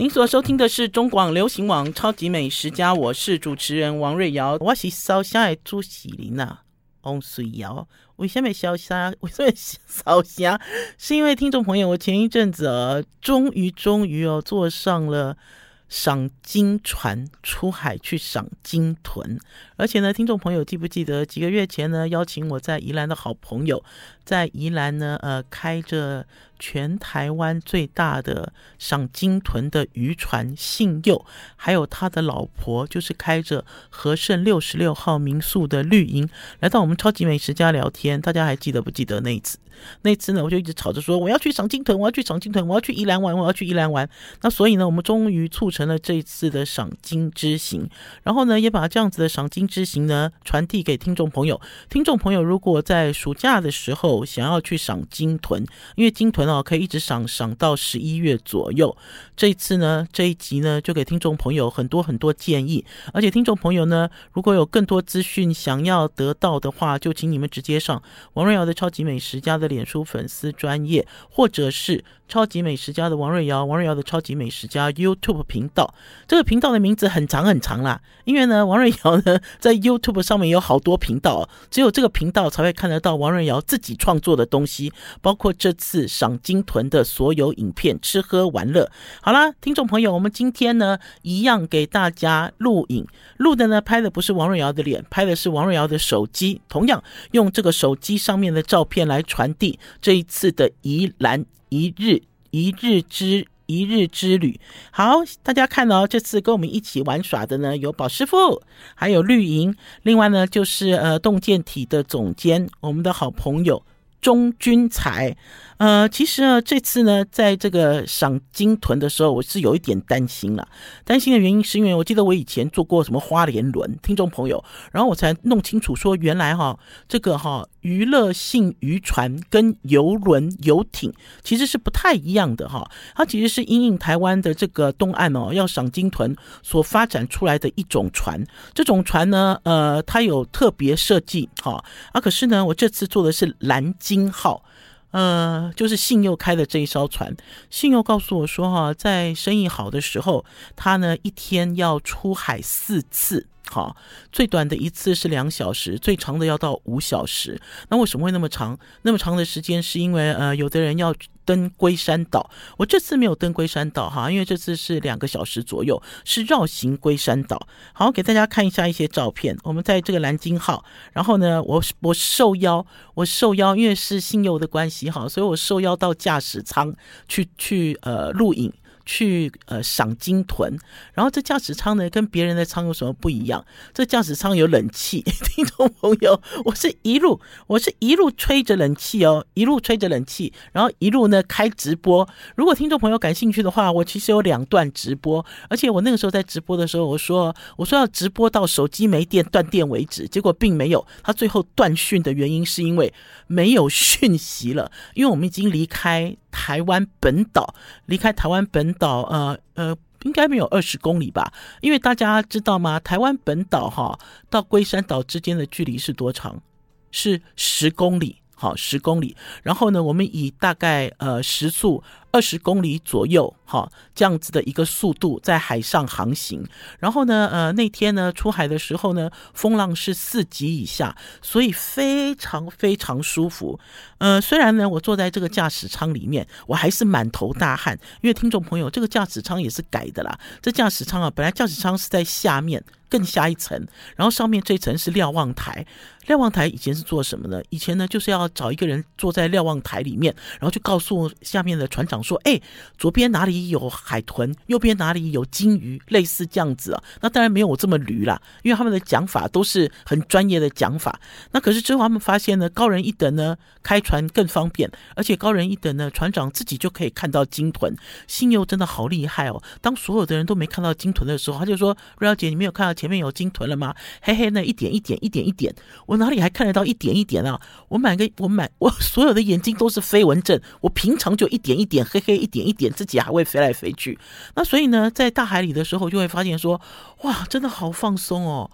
您所收听的是中广流行网《超级美食家》，我是主持人王瑞瑶。我是烧虾的朱喜林呐，翁水瑶。为什么烧虾？为什么烧虾？是因为听众朋友，我前一阵子啊，终于终于哦，坐上了赏金船出海去赏金豚。而且呢，听众朋友记不记得几个月前呢，邀请我在宜兰的好朋友，在宜兰呢，呃，开着。全台湾最大的赏鲸豚的渔船信佑，还有他的老婆，就是开着和盛六十六号民宿的绿莹，来到我们超级美食家聊天。大家还记得不记得那一次？那次呢，我就一直吵着说我要去赏鲸豚，我要去赏鲸豚，我要去宜兰玩，我要去宜兰玩。那所以呢，我们终于促成了这一次的赏鲸之行，然后呢，也把这样子的赏鲸之行呢传递给听众朋友。听众朋友，如果在暑假的时候我想要去赏金豚，因为金豚哦可以一直赏赏到十一月左右。这一次呢，这一集呢就给听众朋友很多很多建议，而且听众朋友呢，如果有更多资讯想要得到的话，就请你们直接上王瑞瑶的超级美食家的脸书粉丝专业，或者是超级美食家的王瑞瑶，王瑞瑶的超级美食家 YouTube 频道。这个频道的名字很长很长啦，因为呢，王瑞瑶呢在 YouTube 上面有好多频道，只有这个频道才会看得到王瑞瑶自己创作的东西，包括这次赏金豚的所有影片，吃喝玩乐。好啦，听众朋友，我们今天呢一样给大家录影，录的呢拍的不是王瑞瑶的脸，拍的是王瑞瑶的手机，同样用这个手机上面的照片来传递这一次的宜兰一日一日之一日之旅。好，大家看哦，这次跟我们一起玩耍的呢有宝师傅，还有绿莹，另外呢就是呃洞见体的总监，我们的好朋友钟君才。呃，其实呢，这次呢，在这个赏金豚的时候，我是有一点担心了。担心的原因是因为我记得我以前做过什么花莲轮，听众朋友，然后我才弄清楚说，原来哈，这个哈娱乐性渔船跟游轮、游艇其实是不太一样的哈。它其实是因应台湾的这个东岸哦，要赏鲸豚所发展出来的一种船。这种船呢，呃，它有特别设计哈啊，可是呢，我这次坐的是蓝鲸号。呃，就是信佑开的这一艘船，信佑告诉我说，哈，在生意好的时候，他呢一天要出海四次。好，最短的一次是两小时，最长的要到五小时。那为什么会那么长？那么长的时间是因为呃，有的人要登龟山岛。我这次没有登龟山岛哈，因为这次是两个小时左右，是绕行龟山岛。好，给大家看一下一些照片。我们在这个蓝鲸号，然后呢，我我受邀，我受邀，因为是信友的关系哈，所以我受邀到驾驶舱去去呃录影。去呃赏金豚，然后这驾驶舱呢跟别人的舱有什么不一样？这驾驶舱有冷气，听众朋友，我是一路我是一路吹着冷气哦，一路吹着冷气，然后一路呢开直播。如果听众朋友感兴趣的话，我其实有两段直播，而且我那个时候在直播的时候，我说我说要直播到手机没电断电为止，结果并没有。他最后断讯的原因是因为没有讯息了，因为我们已经离开。台湾本岛离开台湾本岛，呃呃，应该没有二十公里吧？因为大家知道吗？台湾本岛哈到龟山岛之间的距离是多长？是十公里，好，十公里。然后呢，我们以大概呃时速。二十公里左右，哈，这样子的一个速度在海上航行。然后呢，呃，那天呢出海的时候呢，风浪是四级以下，所以非常非常舒服。呃，虽然呢我坐在这个驾驶舱里面，我还是满头大汗，因为听众朋友，这个驾驶舱也是改的啦。这驾驶舱啊，本来驾驶舱是在下面更下一层，然后上面这层是瞭望台。瞭望台以前是做什么呢？以前呢就是要找一个人坐在瞭望台里面，然后就告诉下面的船长。说哎，左边哪里有海豚，右边哪里有鲸鱼，类似这样子啊。那当然没有我这么驴啦，因为他们的讲法都是很专业的讲法。那可是之后他们发现呢，高人一等呢，开船更方便，而且高人一等呢，船长自己就可以看到鲸豚。信祐真的好厉害哦！当所有的人都没看到鲸豚的时候，他就说：“瑞瑶姐，你没有看到前面有鲸豚了吗？”嘿嘿，那一点一点一点一点，我哪里还看得到一点一点啊？我满个我满我所有的眼睛都是飞蚊症，我平常就一点一点。嘿嘿，一点一点，自己还会飞来飞去。那所以呢，在大海里的时候，就会发现说，哇，真的好放松哦。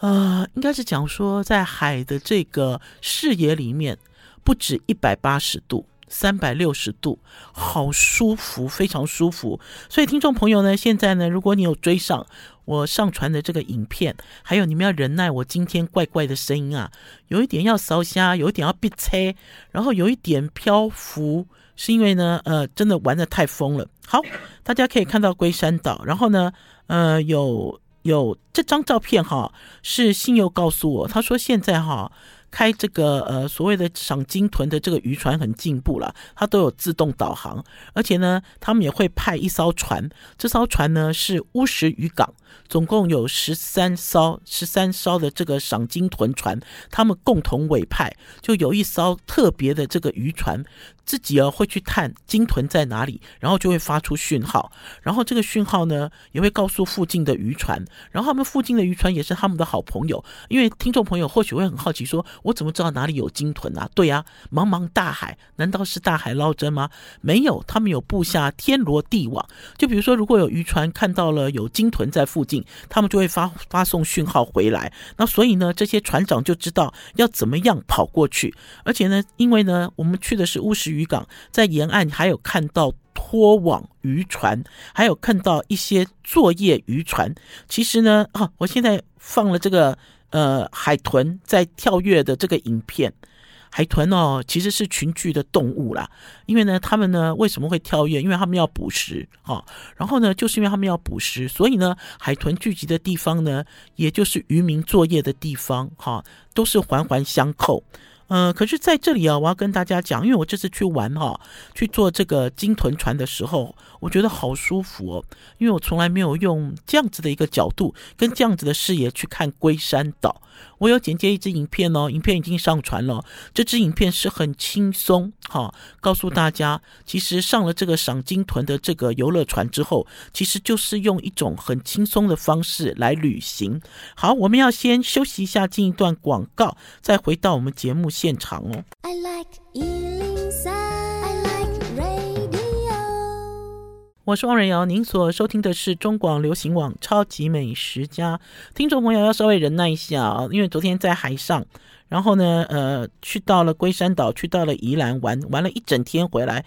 呃，应该是讲说，在海的这个视野里面，不止一百八十度。三百六十度，好舒服，非常舒服。所以听众朋友呢，现在呢，如果你有追上我上传的这个影片，还有你们要忍耐我今天怪怪的声音啊，有一点要烧虾，有一点要憋车，然后有一点漂浮，是因为呢，呃，真的玩的太疯了。好，大家可以看到龟山岛，然后呢，呃，有有这张照片哈，是信佑告诉我，他说现在哈。开这个呃所谓的赏金豚的这个渔船很进步了，它都有自动导航，而且呢，他们也会派一艘船，这艘船呢是乌石渔港，总共有十三艘十三艘的这个赏鲸豚船，他们共同委派，就有一艘特别的这个渔船。自己啊会去探鲸豚在哪里，然后就会发出讯号，然后这个讯号呢也会告诉附近的渔船，然后他们附近的渔船也是他们的好朋友。因为听众朋友或许会很好奇说，我怎么知道哪里有鲸豚啊？对呀，茫茫大海，难道是大海捞针吗？没有，他们有布下天罗地网。就比如说，如果有渔船看到了有鲸豚在附附近，他们就会发发送讯号回来。那所以呢，这些船长就知道要怎么样跑过去。而且呢，因为呢，我们去的是乌石渔港，在沿岸还有看到拖网渔船，还有看到一些作业渔船。其实呢，啊，我现在放了这个呃海豚在跳跃的这个影片。海豚哦，其实是群居的动物啦。因为呢，他们呢为什么会跳跃？因为他们要捕食啊。然后呢，就是因为他们要捕食，所以呢，海豚聚集的地方呢，也就是渔民作业的地方，哈，都是环环相扣。呃，可是在这里啊，我要跟大家讲，因为我这次去玩哈，去坐这个鲸豚船的时候，我觉得好舒服哦，因为我从来没有用这样子的一个角度跟这样子的视野去看龟山岛。我有剪接一支影片哦，影片已经上传了。这支影片是很轻松，哈，告诉大家，其实上了这个赏金豚的这个游乐船之后，其实就是用一种很轻松的方式来旅行。好，我们要先休息一下，进一段广告，再回到我们节目现场哦。I like 我是汪瑞瑶，您所收听的是中广流行网《超级美食家》。听众朋友要稍微忍耐一下啊，因为昨天在海上，然后呢，呃，去到了龟山岛，去到了宜兰玩，玩了一整天回来，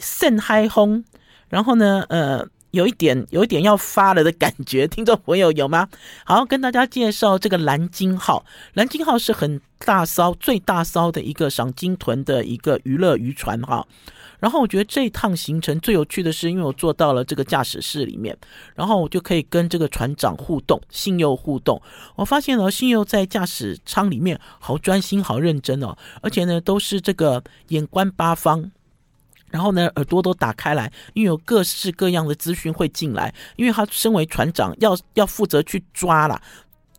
甚嗨轰，然后呢，呃，有一点有一点要发了的感觉，听众朋友有吗？好，跟大家介绍这个蓝鲸号，蓝鲸号是很大艘、最大艘的一个赏鲸豚的一个娱乐渔船哈。然后我觉得这一趟行程最有趣的是，因为我坐到了这个驾驶室里面，然后我就可以跟这个船长互动，信佑互动。我发现呢，信佑在驾驶舱里面好专心、好认真哦，而且呢都是这个眼观八方，然后呢耳朵都打开来，因为有各式各样的资讯会进来，因为他身为船长，要要负责去抓啦。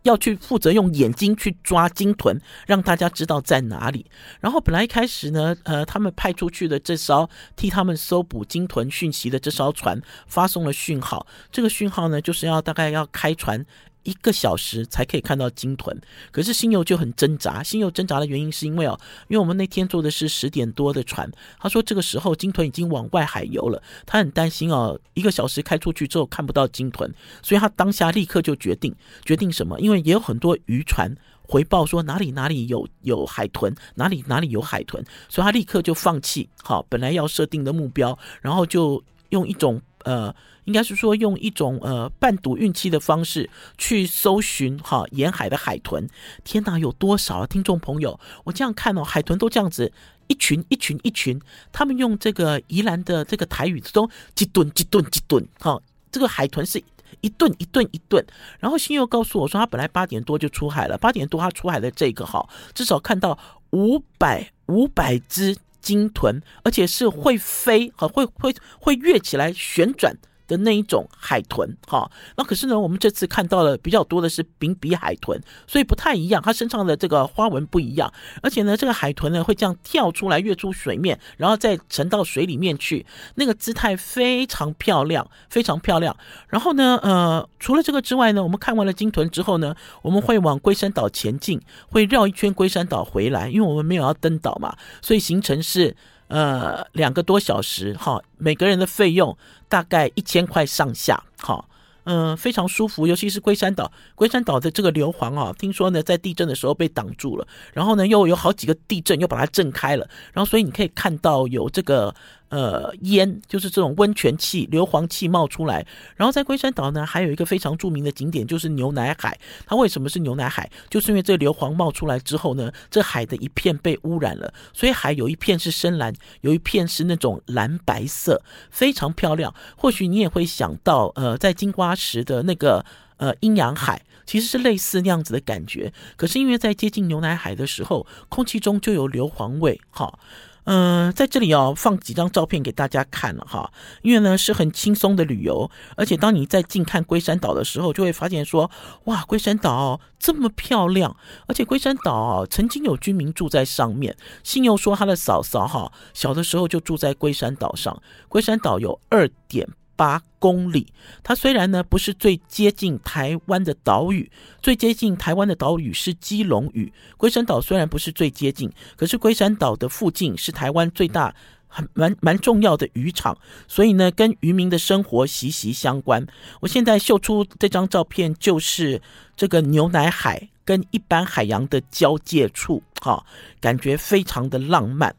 要去负责用眼睛去抓鲸豚，让大家知道在哪里。然后本来一开始呢，呃，他们派出去的这艘替他们搜捕鲸豚讯息的这艘船发送了讯号，这个讯号呢，就是要大概要开船。一个小时才可以看到鲸豚，可是信佑就很挣扎。信佑挣扎的原因是因为哦，因为我们那天坐的是十点多的船，他说这个时候鲸豚已经往外海游了，他很担心哦，一个小时开出去之后看不到鲸豚，所以他当下立刻就决定决定什么？因为也有很多渔船回报说哪里哪里有有海豚，哪里哪里有海豚，所以他立刻就放弃好本来要设定的目标，然后就用一种呃。应该是说用一种呃半赌运气的方式去搜寻哈沿海的海豚。天哪，有多少啊？听众朋友，我这样看哦，海豚都这样子一群一群一群，他们用这个宜兰的这个台语说几吨几吨几吨哈，这个海豚是一吨一吨一吨。然后信佑告诉我说，他本来八点多就出海了，八点多他出海的这个哈，至少看到五百五百只鲸豚，而且是会飞和，会会会跃起来旋转。的那一种海豚，哈，那可是呢，我们这次看到了比较多的是柄比海豚，所以不太一样，它身上的这个花纹不一样，而且呢，这个海豚呢会这样跳出来跃出水面，然后再沉到水里面去，那个姿态非常漂亮，非常漂亮。然后呢，呃，除了这个之外呢，我们看完了鲸豚之后呢，我们会往龟山岛前进，会绕一圈龟山岛回来，因为我们没有要登岛嘛，所以行程是。呃，两个多小时哈，每个人的费用大概一千块上下哈。嗯、非常舒服。尤其是龟山岛，龟山岛的这个硫磺啊，听说呢在地震的时候被挡住了，然后呢又有好几个地震又把它震开了，然后所以你可以看到有这个。呃，烟就是这种温泉气、硫磺气冒出来。然后在龟山岛呢，还有一个非常著名的景点，就是牛奶海。它为什么是牛奶海？就是因为这硫磺冒出来之后呢，这海的一片被污染了，所以海有一片是深蓝，有一片是那种蓝白色，非常漂亮。或许你也会想到，呃，在金瓜石的那个呃阴阳海，其实是类似那样子的感觉。可是因为在接近牛奶海的时候，空气中就有硫磺味，哈。嗯、在这里哦，放几张照片给大家看了哈，因为呢是很轻松的旅游，而且当你在近看龟山岛的时候，就会发现说，哇，龟山岛这么漂亮，而且龟山岛曾经有居民住在上面。信佑说他的嫂嫂哈，小的时候就住在龟山岛上，龟山岛有二点。八公里，它虽然呢不是最接近台湾的岛屿，最接近台湾的岛屿是基隆屿。龟山岛虽然不是最接近，可是龟山岛的附近是台湾最大、很蛮蛮重要的渔场，所以呢跟渔民的生活息息相关。我现在秀出这张照片，就是这个牛奶海跟一般海洋的交界处，哈，感觉非常的浪漫。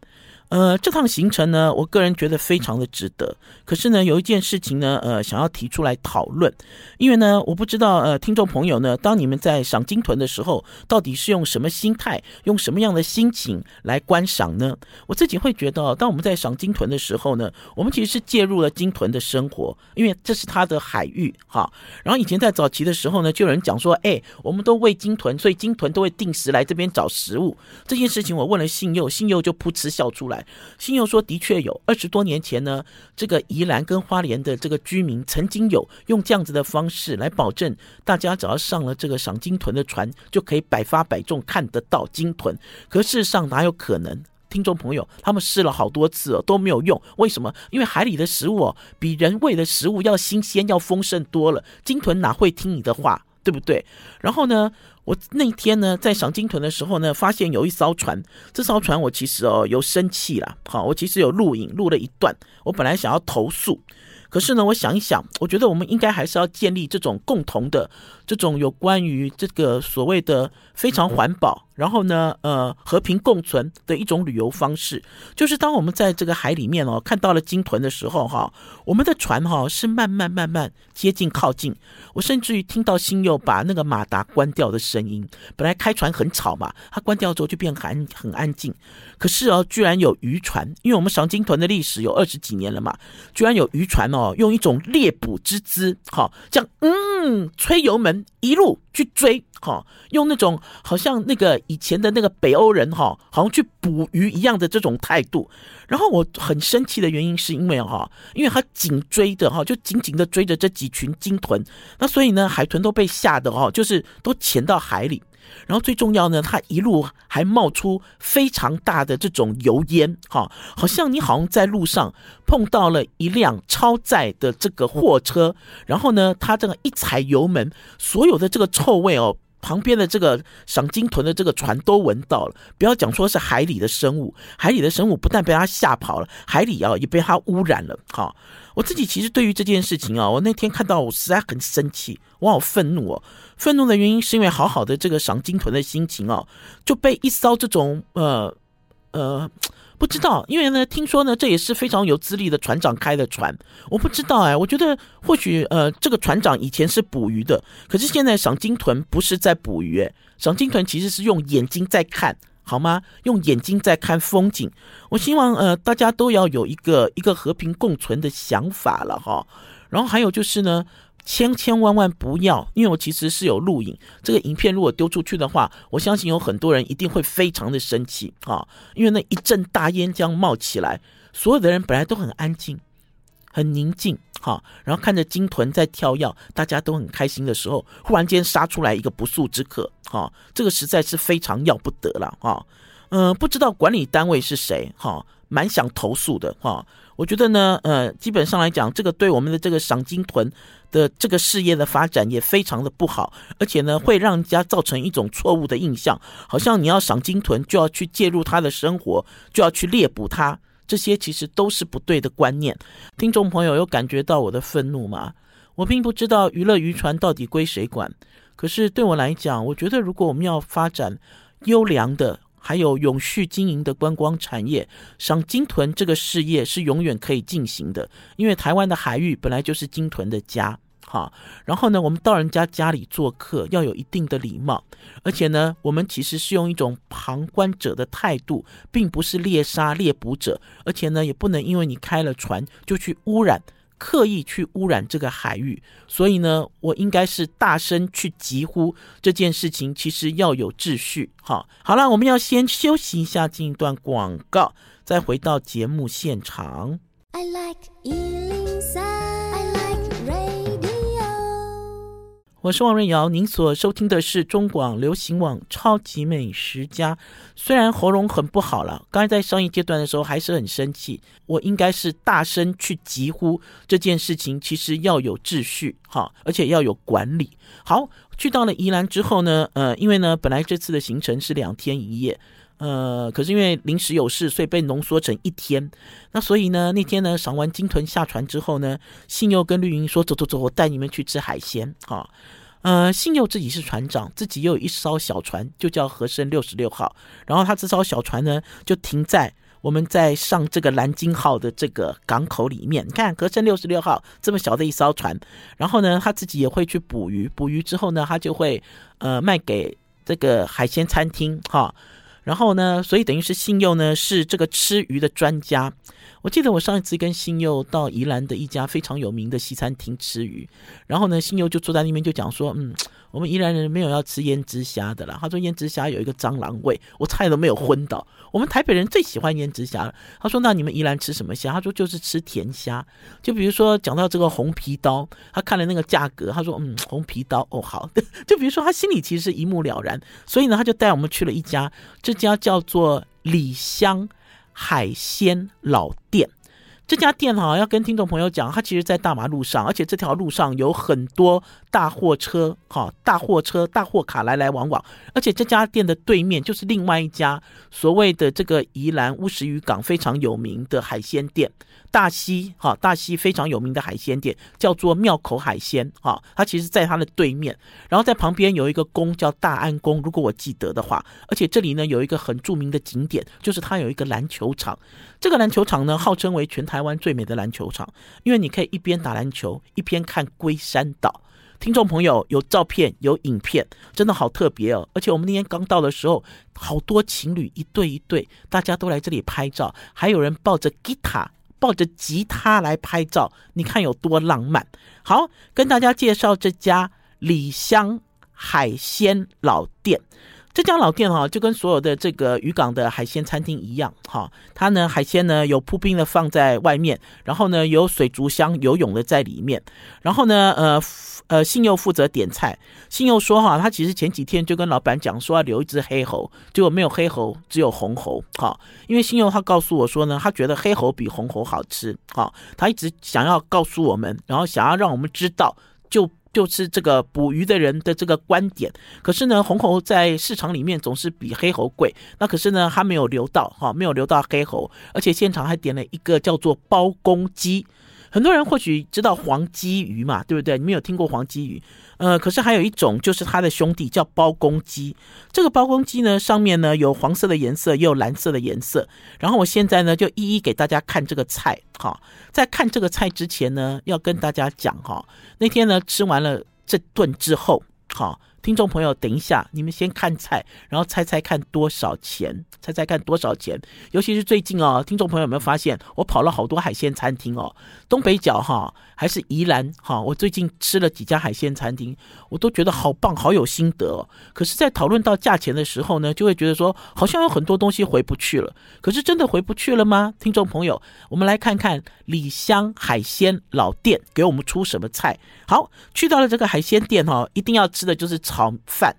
呃，这趟行程呢，我个人觉得非常的值得。可是呢，有一件事情呢，呃，想要提出来讨论，因为呢，我不知道，呃，听众朋友呢，当你们在赏鲸豚的时候，到底是用什么心态，用什么样的心情来观赏呢？我自己会觉得，当我们在赏鲸豚的时候呢，我们其实是介入了鲸豚的生活，因为这是它的海域，哈。然后以前在早期的时候呢，就有人讲说，哎，我们都喂鲸豚，所以鲸豚都会定时来这边找食物。这件事情我问了信佑，信佑就噗嗤笑出来。信佑说：“的确有，二十多年前呢，这个宜兰跟花莲的这个居民曾经有用这样子的方式来保证，大家只要上了这个赏鲸豚的船，就可以百发百中看得到鲸豚。可事实上哪有可能？听众朋友，他们试了好多次哦，都没有用。为什么？因为海里的食物哦，比人喂的食物要新鲜、要丰盛多了。鲸豚哪会听你的话？对不对？然后呢？”我那天呢，在赏金豚的时候呢，发现有一艘船。这艘船我其实哦有生气了，好，我其实有录影录了一段。我本来想要投诉，可是呢，我想一想，我觉得我们应该还是要建立这种共同的这种有关于这个所谓的非常环保。然后呢，呃，和平共存的一种旅游方式，就是当我们在这个海里面哦，看到了鲸豚的时候，哈，我们的船哈是慢慢慢慢接近靠近。我甚至于听到新佑把那个马达关掉的声音。本来开船很吵嘛，它关掉之后就变很很安静。可是哦，居然有渔船，因为我们赏鲸豚的历史有二十几年了嘛，居然有渔船哦，用一种猎捕之姿，哈，这样嗯，吹油门一路去追。哈，用那种好像那个以前的那个北欧人哈，好像去捕鱼一样的这种态度。然后我很生气的原因是因为哈，因为他紧追着哈，就紧紧的追着这几群鲸豚，那所以呢，海豚都被吓得哈，就是都潜到海里。然后最重要呢，它一路还冒出非常大的这种油烟，哈，好像你好像在路上碰到了一辆超载的这个货车，然后呢，它这个一踩油门，所有的这个臭味哦。旁边的这个赏鲸豚的这个船都闻到了，不要讲说是海里的生物，海里的生物不但被它吓跑了，海里啊也被它污染了。好，我自己其实对于这件事情啊，我那天看到我实在很生气，我好愤怒哦。愤怒的原因是因为好好的这个赏鲸豚的心情啊，就被一艘这种呃呃。不知道，因为呢，听说呢，这也是非常有资历的船长开的船。我不知道哎，我觉得或许呃，这个船长以前是捕鱼的，可是现在赏金豚不是在捕鱼，赏金豚其实是用眼睛在看，好吗？用眼睛在看风景。我希望呃，大家都要有一个一个和平共存的想法了哈。然后还有就是呢。千千万万不要，因为我其实是有录影。这个影片如果丢出去的话，我相信有很多人一定会非常的生气啊！因为那一阵大烟这样冒起来，所有的人本来都很安静、很宁静，哈，然后看着鲸豚在跳跃，大家都很开心的时候，忽然间杀出来一个不速之客，哈，这个实在是非常要不得了，哈，嗯，不知道管理单位是谁，哈，蛮想投诉的，哈。我觉得呢，呃，基本上来讲，这个对我们的这个赏金豚的这个事业的发展也非常的不好，而且呢，会让人家造成一种错误的印象，好像你要赏金豚就要去介入他的生活，就要去猎捕他，这些其实都是不对的观念。听众朋友有感觉到我的愤怒吗？我并不知道娱乐渔船到底归谁管。可是对我来讲，我觉得如果我们要发展优良的，还有永续经营的观光产业，赏鲸豚这个事业是永远可以进行的。因为台湾的海域本来就是鲸豚的家，哈。然后呢，我们到人家家里做客要有一定的礼貌，而且呢，我们其实是用一种旁观者的态度，并不是猎杀猎捕者，而且呢，也不能因为你开了船就去污染。刻意去污染这个海域，所以呢，我应该是大声去疾呼这件事情，其实要有秩序。好，好了，我们要先休息一下，进一段广告，再回到节目现场。I like 我是王瑞瑶，您所收听的是中广流行网《超级美食家》。虽然喉咙很不好了，刚才在上一阶段的时候还是很生气。我应该是大声去疾呼这件事情，其实要有秩序哈，而且要有管理。好，去到了宜兰之后呢，呃，因为呢，本来这次的行程是两天一夜，呃，可是因为临时有事，所以被浓缩成一天。那所以呢，那天呢，赏完鲸豚下船之后呢，信佑跟绿云说：“走走走，我带你们去吃海鲜。”哈。呃，信佑自己是船长，自己又有一艘小船，就叫和盛六十六号。然后他这艘小船呢，就停在我们在上这个蓝鲸号的这个港口里面。你看，和盛六十六号这么小的一艘船，然后呢，他自己也会去捕鱼，捕鱼之后呢，他就会呃卖给这个海鲜餐厅哈。然后呢，所以等于是信用呢是这个吃鱼的专家。我记得我上一次跟新佑到宜兰的一家非常有名的西餐厅吃鱼，然后呢，新佑就坐在那边就讲说，嗯，我们宜兰人没有要吃胭脂虾的啦。他说胭脂虾有一个蟑螂味，我差点都没有昏倒。我们台北人最喜欢胭脂虾了。他说那你们宜兰吃什么虾？他说就是吃甜虾。就比如说讲到这个红皮刀，他看了那个价格，他说嗯，红皮刀哦好。就比如说他心里其实是一目了然，所以呢，他就带我们去了一家，这家叫做李香。海鲜老店，这家店哈，要跟听众朋友讲，它其实在大马路上，而且这条路上有很多大货车，哈，大货车、大货卡来来往往，而且这家店的对面就是另外一家所谓的这个宜兰乌石渔港非常有名的海鲜店。大溪哈，大溪非常有名的海鲜店叫做庙口海鲜哈，它其实在它的对面，然后在旁边有一个宫叫大安宫，如果我记得的话，而且这里呢有一个很著名的景点，就是它有一个篮球场，这个篮球场呢号称为全台湾最美的篮球场，因为你可以一边打篮球一边看龟山岛。听众朋友有照片有影片，真的好特别哦！而且我们那天刚到的时候，好多情侣一对一对，大家都来这里拍照，还有人抱着吉他。抱着吉他来拍照，你看有多浪漫。好，跟大家介绍这家李香海鲜老店。这家老店哈，就跟所有的这个渔港的海鲜餐厅一样哈，它呢海鲜呢有铺冰的放在外面，然后呢有水族箱游泳的在里面，然后呢呃呃信佑负责点菜。信佑说哈，他其实前几天就跟老板讲说要留一只黑猴，结果没有黑猴，只有红猴哈。因为信佑他告诉我说呢，他觉得黑猴比红猴好吃哈，他一直想要告诉我们，然后想要让我们知道就。就是这个捕鱼的人的这个观点，可是呢，红猴在市场里面总是比黑猴贵。那可是呢，他没有留到哈，没有留到黑猴，而且现场还点了一个叫做包公鸡。很多人或许知道黄鲫鱼嘛，对不对？你没有听过黄鲫鱼？呃，可是还有一种，就是它的兄弟叫包公鸡。这个包公鸡呢，上面呢有黄色的颜色，也有蓝色的颜色。然后我现在呢，就一一给大家看这个菜。哈，在看这个菜之前呢，要跟大家讲哈，那天呢吃完了这顿之后，哈。听众朋友，等一下，你们先看菜，然后猜猜看多少钱？猜猜看多少钱？尤其是最近哦，听众朋友有没有发现，我跑了好多海鲜餐厅哦，东北角哈，还是宜兰哈，我最近吃了几家海鲜餐厅，我都觉得好棒，好有心得哦。可是，在讨论到价钱的时候呢，就会觉得说，好像有很多东西回不去了。可是，真的回不去了吗？听众朋友，我们来看看李香海鲜老店给我们出什么菜。好，去到了这个海鲜店哈，一定要吃的就是。炒饭，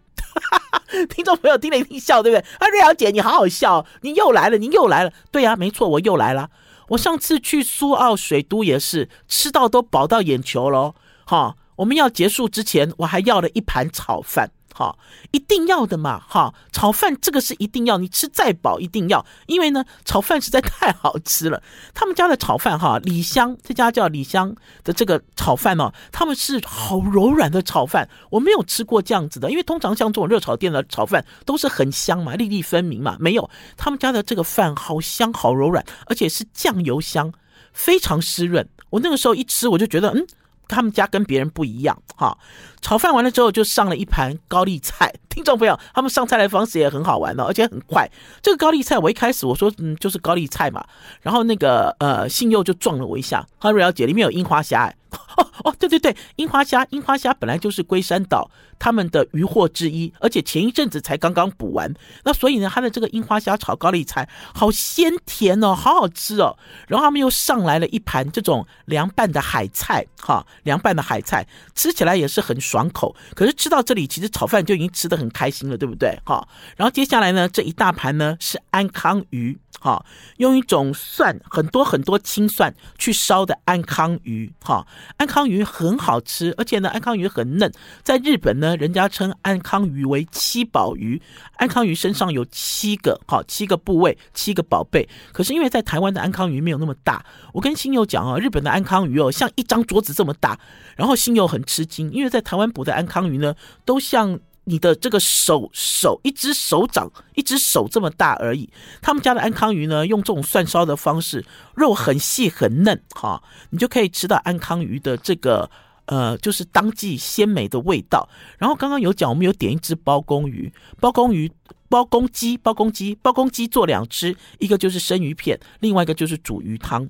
听众朋友听了一听笑，对不对？啊，瑞瑶姐，你好好笑，你又来了，你又来了。对呀，没错，我又来了。我上次去苏澳水都也是吃到都饱到眼球喽。哈，我们要结束之前，我还要了一盘炒饭。哈，一定要的嘛，哈，炒饭这个是一定要，你吃再饱一定要，因为呢，炒饭实在太好吃了。他们家的炒饭哈，李香这家叫李香的这个炒饭哦，他们是好柔软的炒饭，我没有吃过这样子的，因为通常像这种热炒店的炒饭都是很香嘛，粒粒分明嘛，没有，他们家的这个饭好香好柔软，而且是酱油香，非常湿润。我那个时候一吃，我就觉得嗯。他们家跟别人不一样，哈！炒饭完了之后就上了一盘高丽菜。听众朋友，他们上菜的方式也很好玩哦，而且很快。这个高丽菜，我一开始我说嗯，就是高丽菜嘛，然后那个呃，信佑就撞了我一下，他说了解里面有樱花虾，哎。哦哦，对对对，樱花虾，樱花虾本来就是龟山岛他们的渔获之一，而且前一阵子才刚刚捕完，那所以呢，它的这个樱花虾炒高丽菜好鲜甜哦，好好吃哦。然后他们又上来了一盘这种凉拌的海菜，哈，凉拌的海菜吃起来也是很爽口。可是吃到这里，其实炒饭就已经吃得很开心了，对不对？哈，然后接下来呢，这一大盘呢是安康鱼。哈，用一种蒜很多很多青蒜去烧的安康鱼，哈，安康鱼很好吃，而且呢，安康鱼很嫩。在日本呢，人家称安康鱼为七宝鱼，安康鱼身上有七个，哈，七个部位，七个宝贝。可是因为在台湾的安康鱼没有那么大，我跟新友讲哦，日本的安康鱼哦，像一张桌子这么大，然后新友很吃惊，因为在台湾捕的安康鱼呢，都像。你的这个手手一只手掌一只手这么大而已，他们家的安康鱼呢，用这种蒜烧的方式，肉很细很嫩，哈，你就可以吃到安康鱼的这个呃，就是当季鲜美的味道。然后刚刚有讲，我们有点一只包公鱼，包公鱼、包公鸡、包公鸡、包公鸡做两只，一个就是生鱼片，另外一个就是煮鱼汤。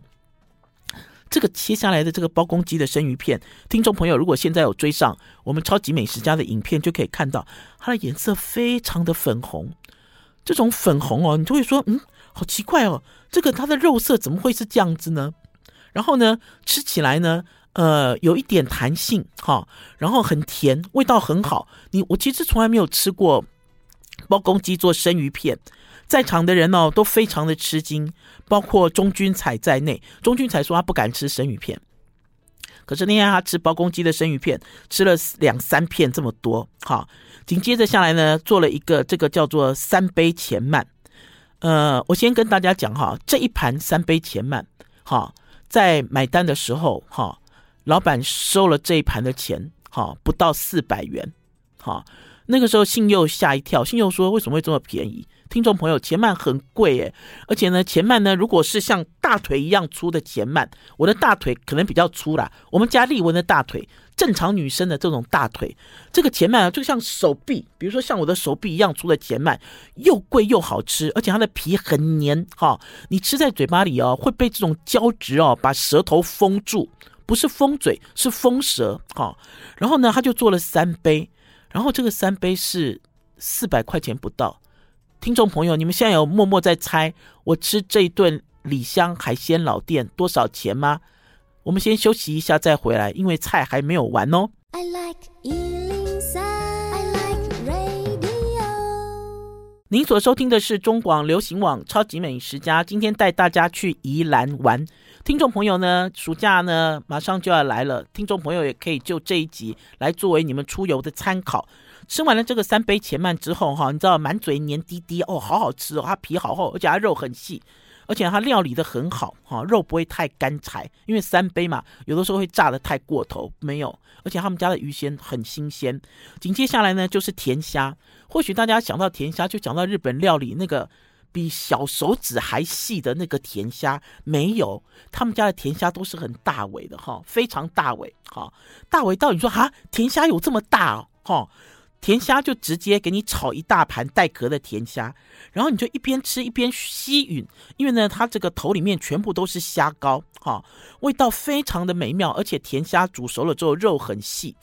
这个切下来的这个包公鸡的生鱼片，听众朋友如果现在有追上我们超级美食家的影片，就可以看到它的颜色非常的粉红。这种粉红哦，你就会说，嗯，好奇怪哦，这个它的肉色怎么会是这样子呢？然后呢，吃起来呢，呃，有一点弹性哈、然后很甜，味道很好。你我其实从来没有吃过包公鸡做生鱼片。在场的人哦都非常的吃惊，包括钟君彩在内。钟君彩说他不敢吃生鱼片，可是那天他吃包公鸡的生鱼片，吃了两三片这么多。好，紧接着下来呢，做了一个这个叫做三杯前鳗。呃，我先跟大家讲哈，这一盘三杯前鳗，哈，在买单的时候，哈，老板收了这一盘的钱，哈，不到四百元，哈，那个时候信佑吓一跳，信佑说为什么会这么便宜？听众朋友，前慢很贵诶，而且呢，前慢呢，如果是像大腿一样粗的前慢，我的大腿可能比较粗啦。我们家丽文的大腿，正常女生的这种大腿，这个前鳗啊，就像手臂，比如说像我的手臂一样粗的前慢，又贵又好吃，而且它的皮很黏哈，你吃在嘴巴里哦，会被这种胶质哦把舌头封住，不是封嘴，是封舌哈。然后呢，他就做了三杯，然后这个三杯是四百块钱不到。听众朋友，你们现在有默默在猜我吃这一顿李香海鲜老店多少钱吗？我们先休息一下再回来，因为菜还没有完哦。I like 103, I like radio。您所收听的是中广流行网超级美食家，今天带大家去宜兰玩。听众朋友呢，暑假呢马上就要来了，听众朋友也可以就这一集来作为你们出游的参考。吃完了这个三杯前鳗之后，哈，你知道满嘴黏滴滴哦，好好吃哦，它皮好厚，而且它肉很细，而且它料理得很好，哈，肉不会太干柴，因为三杯嘛，有的时候会炸得太过头，没有，而且他们家的鱼鲜很新鲜。紧接下来呢，就是甜虾，或许大家想到甜虾，就讲到日本料理那个比小手指还细的那个甜虾，没有，他们家的甜虾都是很大尾的，哈，非常大尾，哈，大尾到你说哈，甜虾有这么大哦，甜虾就直接给你炒一大盘带壳的甜虾，然后你就一边吃一边吸吮，因为呢，它这个头里面全部都是虾膏，哈，味道非常的美妙，而且甜虾煮熟了之后肉很细。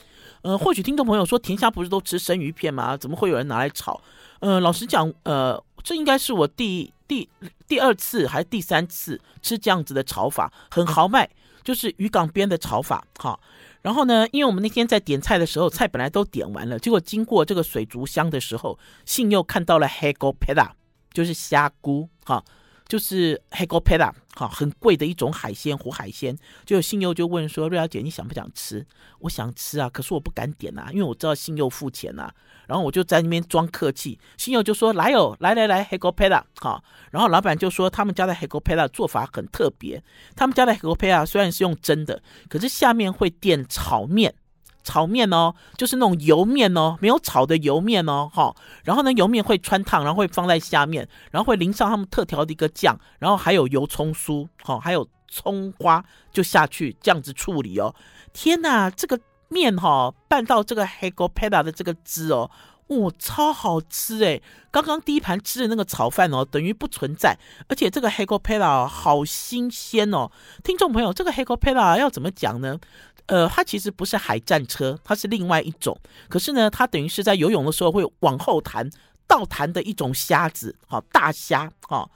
呃，或许听众朋友说甜虾不是都吃生鱼片吗？怎么会有人拿来炒？呃，老实讲，呃，这应该是我第第第二次还是第三次吃这样子的炒法，很豪迈，就是渔港边的炒法，哈。然后呢，因为我们那天在点菜的时候，菜本来都点完了，结果经过这个水族箱的时候，信又看到了黑狗皮拉，就是虾菇，哈，就是黑狗佩拉，哈，很贵的一种海鲜，活海鲜。就有信佑就问说：“瑞小姐，你想不想吃？”我想吃啊，可是我不敢点啊，因为我知道信佑付钱啊。然后我就在那边装客气，信佑就说：“来哦，来来来，黑狗佩拉，好。”然后老板就说：“他们家的黑狗佩拉做法很特别，他们家的黑狗佩拉虽然是用蒸的，可是下面会垫炒面。”炒面哦，就是那种油面哦，没有炒的油面哦，哈。然后呢，油面会穿烫，然后会放在下面，然后会淋上他们特调的一个酱，然后还有油葱酥，哈，还有葱花就下去这样子处理哦。天哪，这个面哈拌到这个黑狗佩拉的这个汁哦，哇，超好吃哎。刚刚第一盘吃的那个炒饭哦，等于不存在，而且这个黑狗佩拉好新鲜哦。听众朋友，这个黑狗佩拉要怎么讲呢？呃，它其实不是海战车，它是另外一种。可是呢，它等于是在游泳的时候会往后弹、倒弹的一种虾子，好，大虾，哈，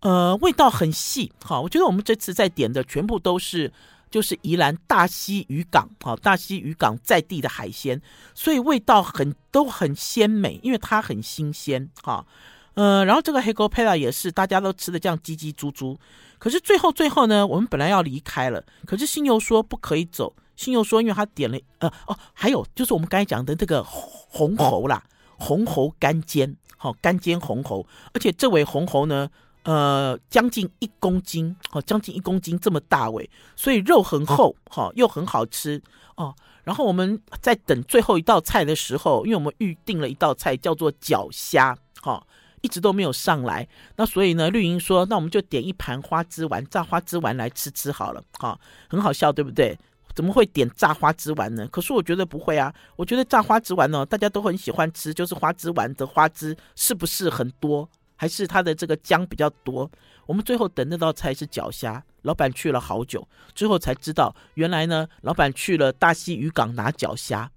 呃，味道很细，哈。我觉得我们这次在点的全部都是就是宜兰大溪渔港，哈，大溪渔港在地的海鲜，所以味道很都很鲜美，因为它很新鲜，哈。呃，然后这个黑狗佩拉也是大家都吃的这样叽叽猪猪。可是最后最后呢，我们本来要离开了，可是信佑说不可以走。信佑说，因为他点了呃哦，还有就是我们刚才讲的这个红喉啦，红喉干煎，好、哦、干煎红喉，而且这尾红喉呢，呃，将近一公斤，哦，将近一公斤这么大尾，所以肉很厚，哈、哦，又很好吃哦。然后我们在等最后一道菜的时候，因为我们预定了一道菜叫做脚虾，哈、哦。一直都没有上来，那所以呢，绿莹说，那我们就点一盘花枝丸，炸花枝丸来吃吃好了，哈、哦，很好笑，对不对？怎么会点炸花枝丸呢？可是我觉得不会啊，我觉得炸花枝丸呢，大家都很喜欢吃，就是花枝丸的花枝是不是很多，还是它的这个姜比较多？我们最后等那道菜是脚虾，老板去了好久，最后才知道，原来呢，老板去了大溪渔港拿脚虾。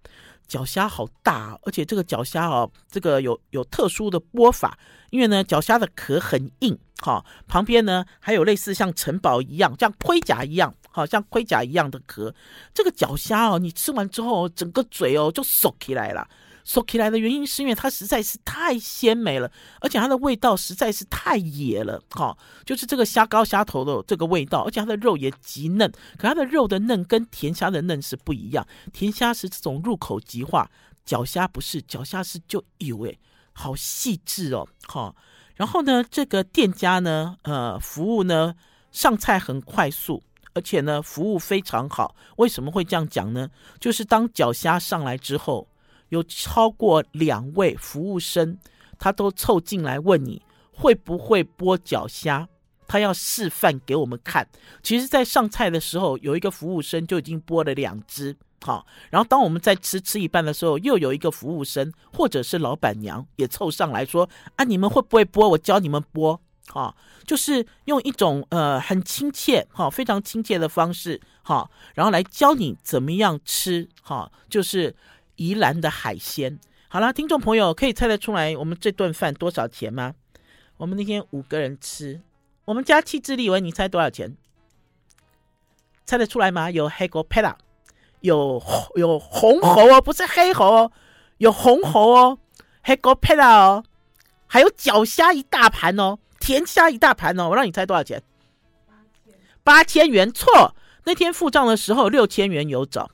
脚虾好大，而且这个脚虾哦，这个有有特殊的剥法，因为呢，脚虾的壳很硬，哈、旁边呢还有类似像城堡一样，像盔甲一样，好、像盔甲一样的壳。这个脚虾哦，你吃完之后，整个嘴哦就缩起来了。说起来的原因是因为它实在是太鲜美了，而且它的味道实在是太野了，哈、就是这个虾膏虾头的这个味道，而且它的肉也极嫩，可它的肉的嫩跟甜虾的嫩是不一样，甜虾是这种入口即化，脚虾不是，脚虾是就有诶，好细致哦，哈、然后呢，这个店家呢，呃，服务呢上菜很快速，而且呢服务非常好，为什么会这样讲呢？就是当脚虾上来之后。有超过两位服务生，他都凑进来问你会不会剥脚虾，他要示范给我们看。其实，在上菜的时候，有一个服务生就已经剥了两只，好，然后当我们在吃吃一半的时候，又有一个服务生或者是老板娘也凑上来说：“啊，你们会不会剥？我教你们剥。”好，就是用一种呃很亲切，哈，非常亲切的方式，哈，然后来教你怎么样吃，哈，就是。宜兰的海鲜，好了，听众朋友可以猜得出来我们这顿饭多少钱吗？我们那天五个人吃，我们家气质立文，你猜多少钱？猜得出来吗？有黑狗佩拉，有有红猴哦，不是黑猴哦，有红猴哦，黑狗佩拉哦，还有脚虾一大盘哦，甜虾一大盘哦，我让你猜多少钱？八千元，错，那天付账的时候六千元有找。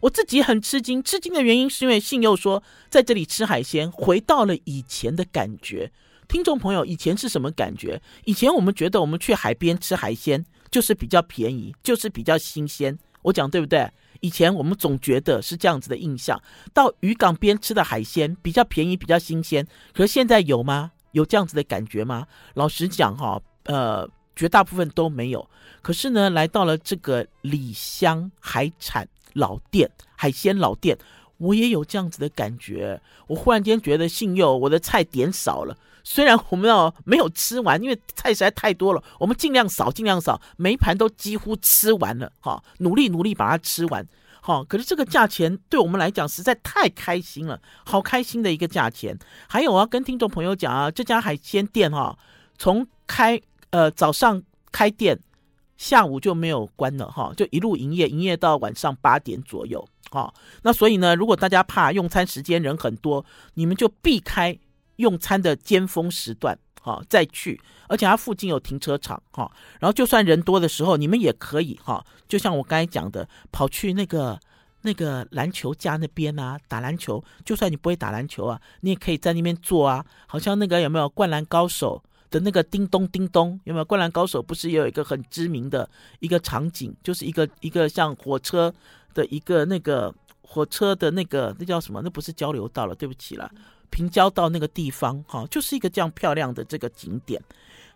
我自己很吃惊，吃惊的原因是因为信佑说在这里吃海鲜，回到了以前的感觉。听众朋友，以前是什么感觉？以前我们觉得我们去海边吃海鲜就是比较便宜，就是比较新鲜。我讲对不对？以前我们总觉得是这样子的印象。到渔港边吃的海鲜比较便宜，比较新鲜。可是现在有吗？有这样子的感觉吗？老实讲哈，呃，绝大部分都没有。可是呢，来到了这个里香海产。老店海鲜老店，我也有这样子的感觉。我忽然间觉得信佑，我的菜点少了。虽然我们要没有吃完，因为菜实在太多了，我们尽量少，尽量少，每一盘都几乎吃完了。哈，努力努力把它吃完。哈，可是这个价钱对我们来讲实在太开心了，好开心的一个价钱。还有我要跟听众朋友讲啊，这家海鲜店哈，从开呃早上开店。下午就没有关了哈，就一路营业，营业到晚上八点左右。哈，那所以呢，如果大家怕用餐时间人很多，你们就避开用餐的尖峰时段。哈再去，而且它附近有停车场哈，然后就算人多的时候，你们也可以哈，就像我刚才讲的，跑去那个那个篮球架那边啊打篮球，就算你不会打篮球啊，你也可以在那边坐啊，好像那个有没有灌篮高手？的那个叮咚叮咚，有没有？灌篮高手不是也有一个很知名的一个场景，就是一个一个像火车的一个那个火车的那个那叫什么？那不是交流道了，对不起了，平交道那个地方，哈，就是一个这样漂亮的这个景点。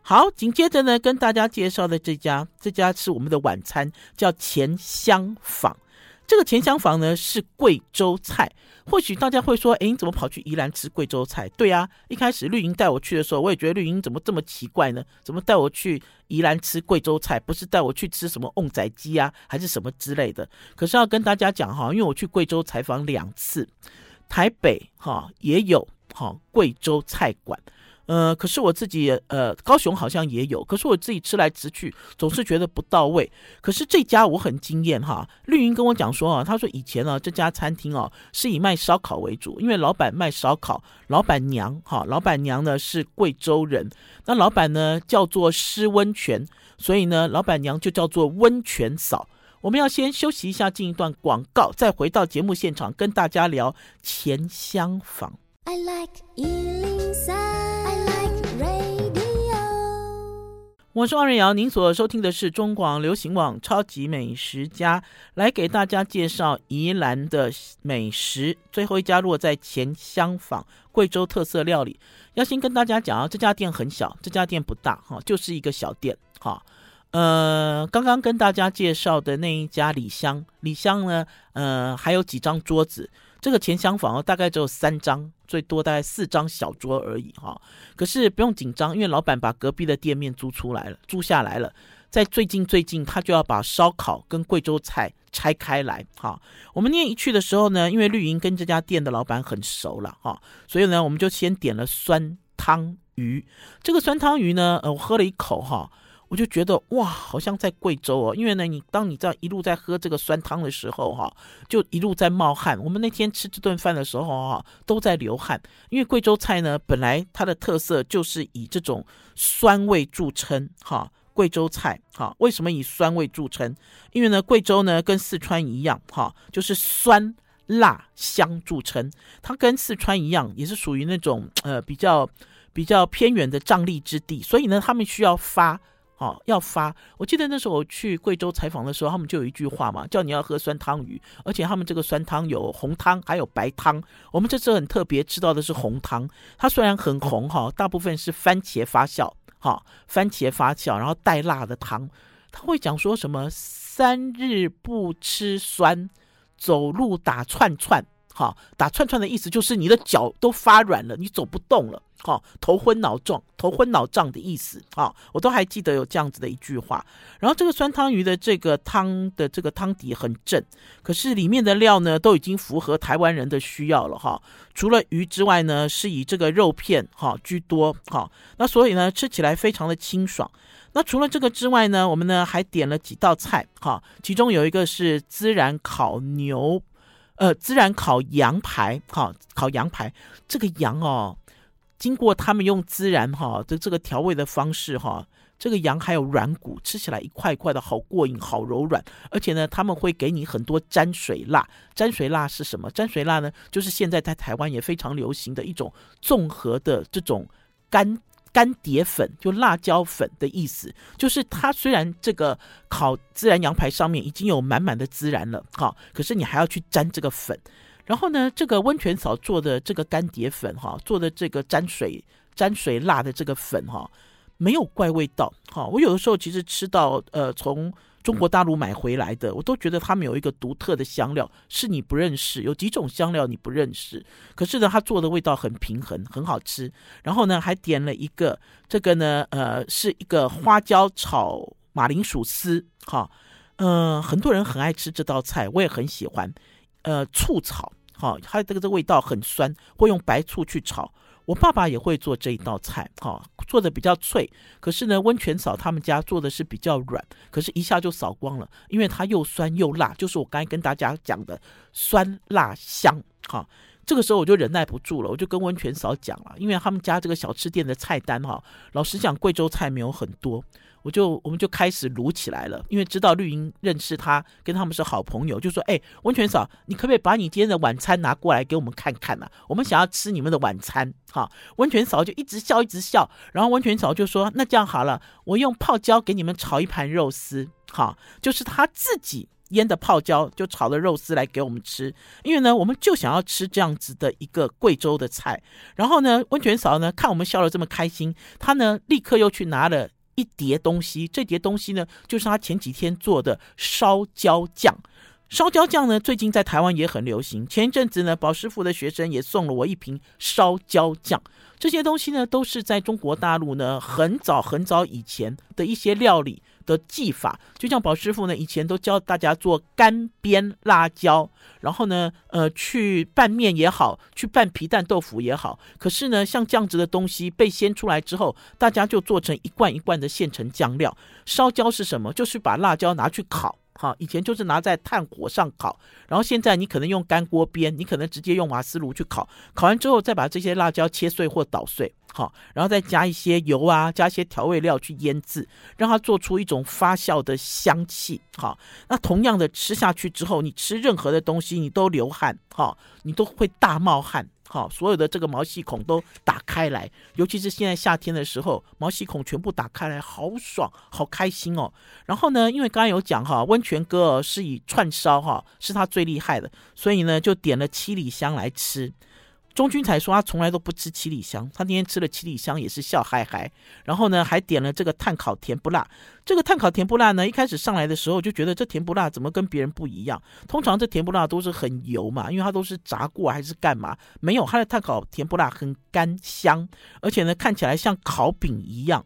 好，紧接着呢，跟大家介绍的这家，这家是我们的晚餐，叫钱香坊。这个钱香坊呢是贵州菜，或许大家会说，哎，你怎么跑去宜兰吃贵州菜？对啊，一开始绿营带我去的时候，我也觉得绿营怎么这么奇怪呢？怎么带我去宜兰吃贵州菜？不是带我去吃什么瓮仔鸡啊，还是什么之类的？可是要跟大家讲哈，因为我去贵州采访两次，台北哈也有哈贵州菜馆。呃，可是我自己呃，高雄好像也有，可是我自己吃来吃去，总是觉得不到位。可是这家我很惊艳哈，绿云跟我讲说啊，他说以前呢、啊、这家餐厅哦、啊、是以卖烧烤为主，因为老板卖烧烤，老板娘哈，老板娘呢是贵州人，那老板呢叫做施温泉，所以呢老板娘就叫做温泉嫂。我们要先休息一下，进一段广告，再回到节目现场跟大家聊钱香坊。I like 我是王瑞瑶，您所收听的是中广流行网《超级美食家》，来给大家介绍宜兰的美食。最后一家落在钱香坊，贵州特色料理。要先跟大家讲啊，这家店很小，这家店不大哈，就是一个小店哈。呃，刚刚跟大家介绍的那一家里香，里香呢，呃，还有几张桌子。这个钱香坊哦，大概只有三张，最多大概四张小桌而已哈。可是不用紧张，因为老板把隔壁的店面租出来了，租下来了。在最近最近，他就要把烧烤跟贵州菜拆开来哈。我们那天一去的时候呢，因为绿营跟这家店的老板很熟了哈，所以呢，我们就先点了酸汤鱼。这个酸汤鱼呢，呃，我喝了一口哈。我就觉得哇，好像在贵州哦，因为呢，你当你这样一路在喝这个酸汤的时候，哈，就一路在冒汗。我们那天吃这顿饭的时候，哈，都在流汗，因为贵州菜呢，本来它的特色就是以这种酸味著称，哈，贵州菜，哈，为什么以酸味著称？因为呢，贵州呢跟四川一样，哈，就是酸辣香著称，它跟四川一样，也是属于那种呃比较比较偏远的瘴疠之地，所以呢，他们需要发。哦，要发！我记得那时候去贵州采访的时候，他们就有一句话嘛，叫你要喝酸汤鱼，而且他们这个酸汤有红汤，还有白汤。我们这次很特别吃到的是红汤，它虽然很红哈，大部分是番茄发酵，哈，番茄发酵，然后带辣的汤。他会讲说什么三日不吃酸，走路打串串。哈，打串串的意思就是你的脚都发软了，你走不动了。好，头昏脑胀，头昏脑胀的意思。好，我都还记得有这样子的一句话。然后这个酸汤鱼的这个汤的这个汤底很正，可是里面的料呢都已经符合台湾人的需要了哈。除了鱼之外呢，是以这个肉片哈居多。哈，那所以呢吃起来非常的清爽。那除了这个之外呢，我们呢还点了几道菜哈，其中有一个是孜然烤牛。呃，孜然烤羊排，哈，烤羊排，这个羊哦，经过他们用孜然哈的这个调味的方式哈，这个羊还有软骨，吃起来一块一块的好过瘾，好柔软，而且呢，他们会给你很多沾水辣。沾水辣是什么？沾水辣呢，就是现在在台湾也非常流行的一种综合的这种干。干碟粉就辣椒粉的意思，就是它虽然这个烤孜然羊排上面已经有满满的孜然了，哈，可是你还要去沾这个粉。然后呢，这个温泉嫂做的这个干碟粉，哈，做的这个沾水沾水辣的这个粉，哈，没有怪味道，哈。我有的时候其实吃到，呃，从中国大陆买回来的，我都觉得他们有一个独特的香料，是你不认识。有几种香料你不认识，可是呢，他做的味道很平衡，很好吃。然后呢，还点了一个这个呢，呃，是一个花椒炒马铃薯丝，哈，呃，很多人很爱吃这道菜，我也很喜欢。呃，醋炒，哈，它这个这味道很酸，会用白醋去炒。我爸爸也会做这一道菜，哈，做的比较脆。可是呢，温泉嫂他们家做的是比较软，可是一下就扫光了，因为它又酸又辣，就是我刚才跟大家讲的酸辣香，哈。这个时候我就忍耐不住了，我就跟温泉嫂讲了，因为他们家这个小吃店的菜单哈，老实讲贵州菜没有很多。我就我们就开始撸起来了，因为知道绿茵认识他，跟他们是好朋友，就说：“哎，温泉嫂，你可不可以把你今天的晚餐拿过来给我们看看呢、啊？我们想要吃你们的晚餐。”哈，温泉嫂就一直笑一直笑，然后温泉嫂就说：“那这样好了，我用泡椒给你们炒一盘肉丝，哈，就是他自己腌的泡椒，就炒的肉丝来给我们吃。因为呢，我们就想要吃这样子的一个贵州的菜。然后呢，温泉嫂呢看我们笑得这么开心，他呢立刻又去拿了。”一叠东西，这叠东西呢，就是他前几天做的烧焦酱。烧焦酱呢，最近在台湾也很流行。前一阵子呢，宝师傅的学生也送了我一瓶烧焦酱。这些东西呢，都是在中国大陆呢很早很早以前的一些料理的技法。就像宝师傅呢，以前都教大家做干煸辣椒，然后呢，呃，去拌面也好，去拌皮蛋豆腐也好。可是呢，像这样子的东西被鲜出来之后，大家就做成一罐一罐的现成酱料。烧焦是什么？就是把辣椒拿去烤。好，以前就是拿在炭火上烤，然后现在你可能用干锅煸，你可能直接用瓦斯炉去烤，烤完之后再把这些辣椒切碎或捣碎，好，然后再加一些油啊，加一些调味料去腌制，让它做出一种发酵的香气。好，那同样的吃下去之后，你吃任何的东西你都流汗，好，你都会大冒汗。好，所有的这个毛细孔都打开来，尤其是现在夏天的时候，毛细孔全部打开来，好爽，好开心哦。然后呢，因为刚刚有讲哈，温泉哥是以串烧哈是他最厉害的，所以呢就点了七里香来吃。钟君才说他从来都不吃七里香，他那天吃了七里香也是笑嗨嗨。然后呢，还点了这个炭烤甜不辣。这个炭烤甜不辣呢，一开始上来的时候就觉得这甜不辣怎么跟别人不一样？通常这甜不辣都是很油嘛，因为它都是炸过还是干嘛？没有，它的炭烤甜不辣很干香，而且呢看起来像烤饼一样。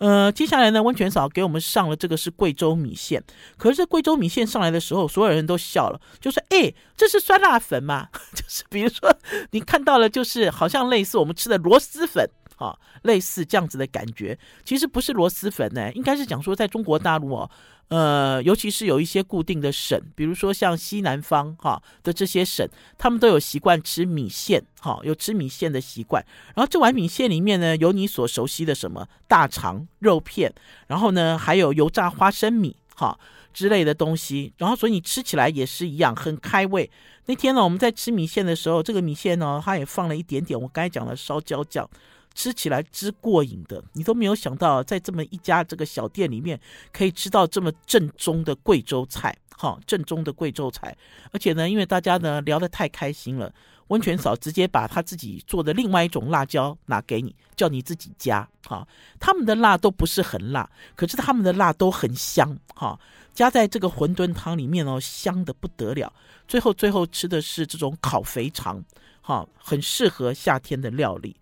呃，接下来呢，温泉嫂给我们上了这个是贵州米线。可是贵州米线上来的时候，所有人都笑了，就说：“哎，这是酸辣粉吗？就是比如说你看到了，就是好像类似我们吃的螺蛳粉。”啊，类似这样子的感觉，其实不是螺蛳粉呢，应该是讲说在中国大陆哦，呃，尤其是有一些固定的省，比如说像西南方哈的这些省，他们都有习惯吃米线，哈，有吃米线的习惯。然后这碗米线里面呢，有你所熟悉的什么大肠、肉片，然后呢还有油炸花生米，哈之类的东西。然后所以你吃起来也是一样很开胃。那天呢，我们在吃米线的时候，这个米线呢，它也放了一点点我刚才讲的烧焦酱。吃起来之过瘾的，你都没有想到，在这么一家这个小店里面，可以吃到这么正宗的贵州菜，哈，正宗的贵州菜。而且呢，因为大家呢聊得太开心了，温泉嫂直接把他自己做的另外一种辣椒拿给你，叫你自己加，哈。他们的辣都不是很辣，可是他们的辣都很香，哈。加在这个馄饨汤里面哦，香得不得了。最后最后吃的是这种烤肥肠，哈，很适合夏天的料理。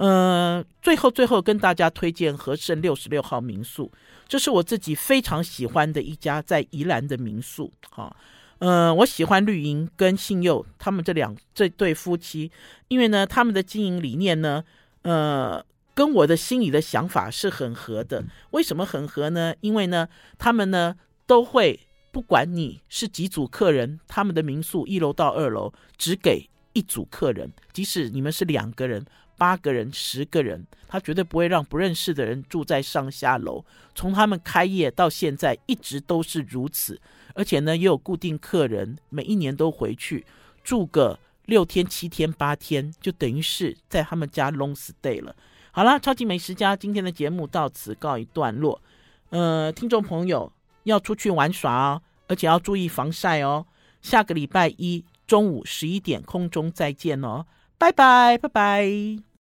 呃，最后最后跟大家推荐和盛六十六号民宿，这是我自己非常喜欢的一家在宜兰的民宿。哈，呃，我喜欢绿营跟信佑他们这两这对夫妻，因为呢，他们的经营理念呢，呃，跟我的心里的想法是很合的。为什么很合呢？因为呢，他们呢都会不管你是几组客人，他们的民宿一楼到二楼只给一组客人，即使你们是两个人。八个人、十个人，他绝对不会让不认识的人住在上下楼。从他们开业到现在，一直都是如此。而且呢，也有固定客人，每一年都回去住个六天、七天、八天，就等于是在他们家 long stay 了。好了，超级美食家今天的节目到此告一段落。呃，听众朋友要出去玩耍哦，而且要注意防晒哦。下个礼拜一中午十一点空中再见哦，拜拜，拜拜。